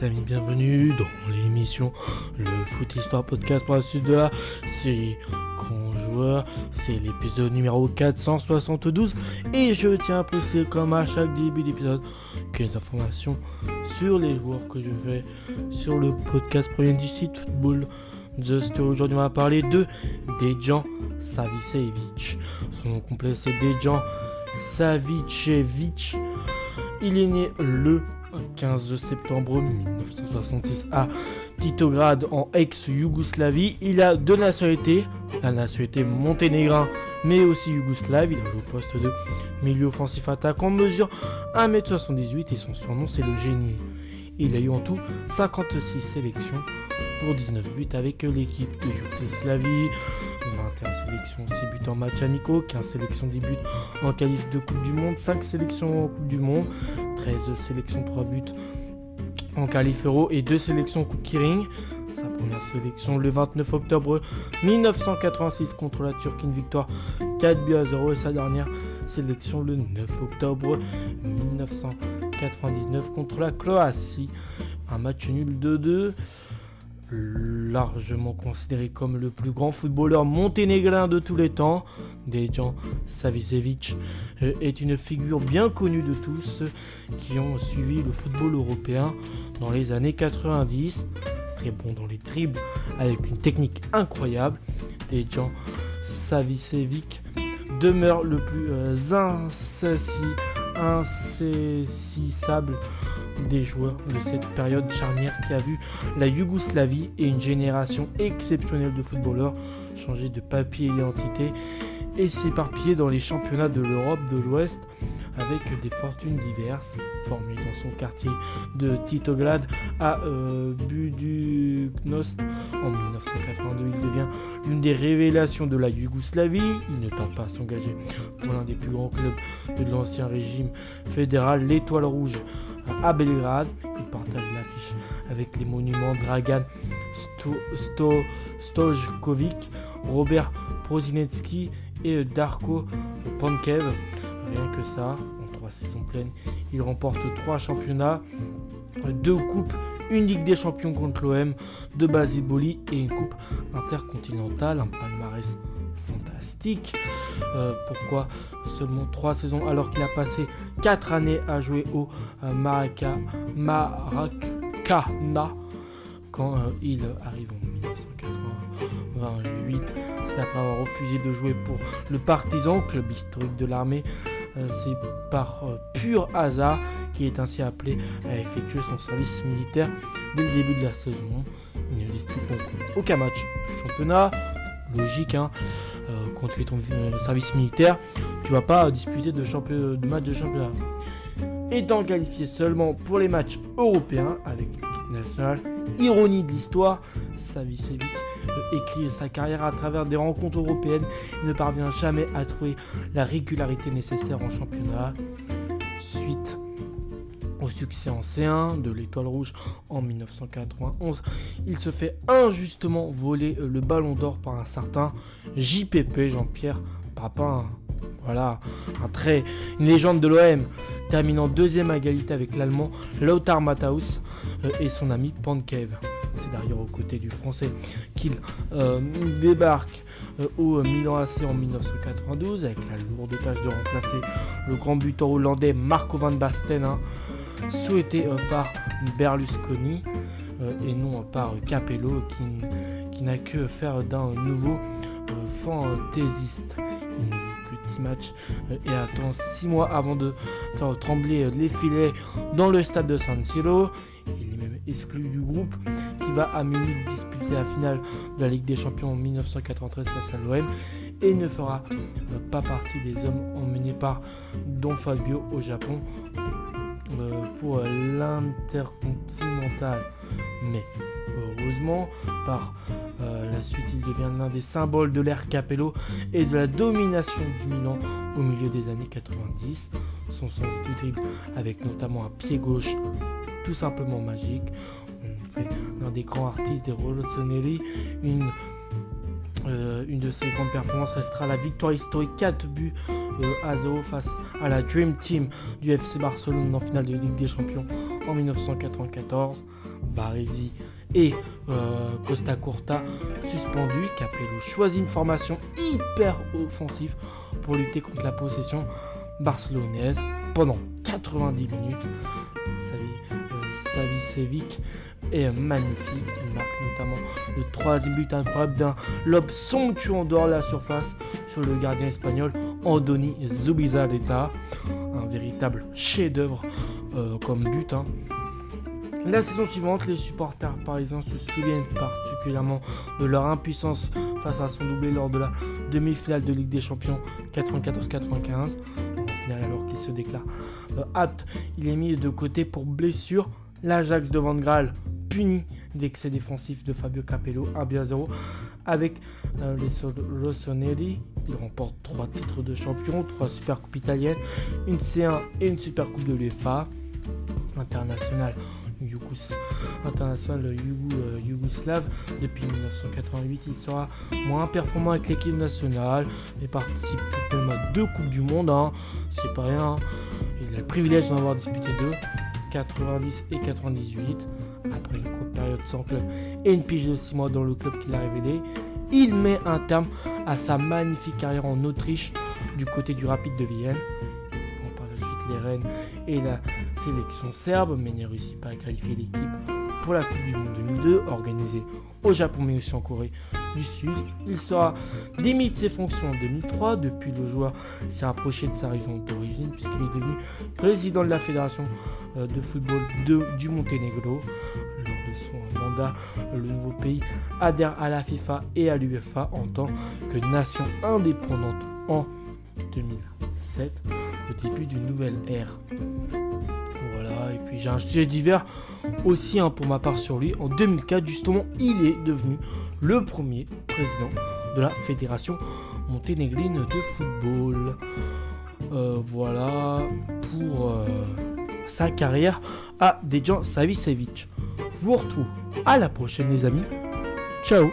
les amis, bienvenue dans l'émission Le Foot Histoire Podcast pour la suite de la série Grand Joueur. C'est l'épisode numéro 472 et je tiens à préciser comme à chaque début d'épisode quelques informations sur les joueurs que je fais sur le podcast premier du site Football Just. Aujourd'hui on va parler de Dejan Savicevic. Son nom complet c'est Dejan Savicevic. Il est né le 15 septembre 1966 à Titograd en ex-Yougoslavie. Il a deux nationalités, la nationalité monténégrin mais aussi yougoslave. Il a joué au poste de milieu offensif attaquant, mesure 1m78 et son surnom c'est le génie. Il a eu en tout 56 sélections pour 19 buts avec l'équipe de Yougoslavie, 21 sélections, 6 buts en match amicaux, 15 sélections, 10 buts en qualif de Coupe du Monde, 5 sélections en Coupe du Monde, 13 sélections, 3 buts en qualif euro et 2 sélections Coupe Kiring. Sa première sélection le 29 octobre 1986 contre la Turquie, une victoire 4 buts à 0 et sa dernière sélection le 9 octobre 1999 contre la Croatie. Un match nul 2-2 largement considéré comme le plus grand footballeur monténégrin de tous les temps, Dejan Savicevic euh, est une figure bien connue de tous qui ont suivi le football européen dans les années 90. Très bon dans les tribes, avec une technique incroyable, Dejan Savicevic demeure le plus euh, insaisissable des joueurs de cette période charnière qui a vu la Yougoslavie et une génération exceptionnelle de footballeurs changer de papier et d'identité et s'éparpiller dans les championnats de l'Europe de l'Ouest avec des fortunes diverses. Formé dans son quartier de Titograd à euh, Buduknost en 1982, il devient l'une des révélations de la Yougoslavie. Il ne tente pas à s'engager pour l'un des plus grands clubs de l'ancien régime fédéral, l'Étoile Rouge à Belgrade. Il partage l'affiche avec les monuments Dragan Stojkovic, Robert Prozinetsky et Darko Pankev. Rien que ça, en trois saisons pleines, il remporte trois championnats, deux coupes, une Ligue des Champions contre l'OM, deux Basiboli et une coupe intercontinentale, un palmarès fantastique. Euh, pourquoi seulement 3 saisons alors qu'il a passé 4 années à jouer au euh, Maracana quand euh, il arrive en 1988. C'est après avoir refusé de jouer pour le Partizan, club historique de l'armée. C'est par pur hasard qu'il est ainsi appelé à effectuer son service militaire dès le début de la saison. Il ne dispute aucun match du championnat. Logique, hein euh, quand tu fais ton euh, service militaire, tu vas pas disputer de, matchs de championnat. Étant qualifié seulement pour les matchs européens avec l'équipe nationale, ironie de l'histoire, Savicevic euh, écrit sa carrière à travers des rencontres européennes et ne parvient jamais à trouver la régularité nécessaire en championnat. Suite au succès en C1 de l'Étoile Rouge en 1991, il se fait injustement voler euh, le ballon d'or par un certain JPP, Jean-Pierre Papin. Voilà, un trait, une légende de l'OM, terminant deuxième à égalité avec l'Allemand Lothar Matthaus euh, et son ami Pankev. C'est d'ailleurs aux côtés du Français qu'il euh, débarque au Milan AC en 1992 avec la lourde tâche de remplacer le grand buteur hollandais Marco van Basten. Hein souhaité euh, par Berlusconi euh, et non par Capello qui, n'a que faire d'un nouveau euh, fantaisiste. Il ne joue que 10 matchs et attend 6 mois avant de faire trembler les filets dans le stade de San Siro. Il est même exclu du groupe qui va à Munich disputer la finale de la Ligue des Champions en 1993 face à l'OM et ne fera pas partie des hommes emmenés par Don Fabio au Japon euh, pour l'intercontinental. Mais heureusement, par euh, la suite, il devient l'un des symboles de l'ère Capello et de la domination du Milan au milieu des années 90. Son sens du dribble, avec notamment un pied gauche tout simplement magique. On fait l'un des grands artistes des Rossoneri, une euh, une de ses grandes performances restera la victoire historique 4 buts euh, à 0 face à la Dream Team du FC Barcelone en finale de Ligue des Champions en 1994. Baresi et euh, Costa Curta suspendus. Capello choisit une formation hyper offensive pour lutter contre la possession barcelonaise pendant 90 minutes. Savicevic est magnifique. Il marque notamment le troisième but incroyable d'un lob somptueux en dehors de la surface sur le gardien espagnol Andoni Zubizarreta. Un véritable chef-d'œuvre euh, comme but. Hein. La saison suivante, les supporters parisiens se souviennent particulièrement de leur impuissance face à son doublé lors de la demi-finale de Ligue des Champions 94-95. alors qu'il se déclare euh, apte, il est mis de côté pour blessure. L'Ajax de Van Graal puni d'excès défensif de Fabio Capello 1 0 avec euh, les Rossoneri. Il remporte 3 titres de champion, 3 Super Coupes italiennes, une C1 et une Super Coupe de l'UEFA. International international euh, yougoslave. Depuis 1988, il sera moins performant avec l'équipe nationale et participe tout même à deux Coupes du Monde. Hein. C'est pas rien. Hein. Il a le privilège d'en avoir disputé deux, 90 et 98. Après une courte période sans club et une pige de 6 mois dans le club qu'il a révélé, il met un terme à sa magnifique carrière en Autriche du côté du Rapide de Vienne. Par la suite les Rennes et la sélection serbe, mais ne réussit pas à qualifier l'équipe pour la Coupe du Monde 2002, organisée au Japon mais aussi en Corée du Sud. Il sera démis de ses fonctions en 2003. Depuis, le joueur s'est rapproché de sa région d'origine puisqu'il est devenu président de la Fédération euh, de football du Monténégro. Lors de son mandat, le nouveau pays adhère à la FIFA et à l'UEFA en tant que nation indépendante en 2007, le début d'une nouvelle ère. Et puis j'ai un sujet divers aussi hein, pour ma part sur lui. En 2004, justement, il est devenu le premier président de la Fédération monténégrine de football. Euh, voilà pour euh, sa carrière à Dejan Savicevic. Je vous retrouve à la prochaine les amis. Ciao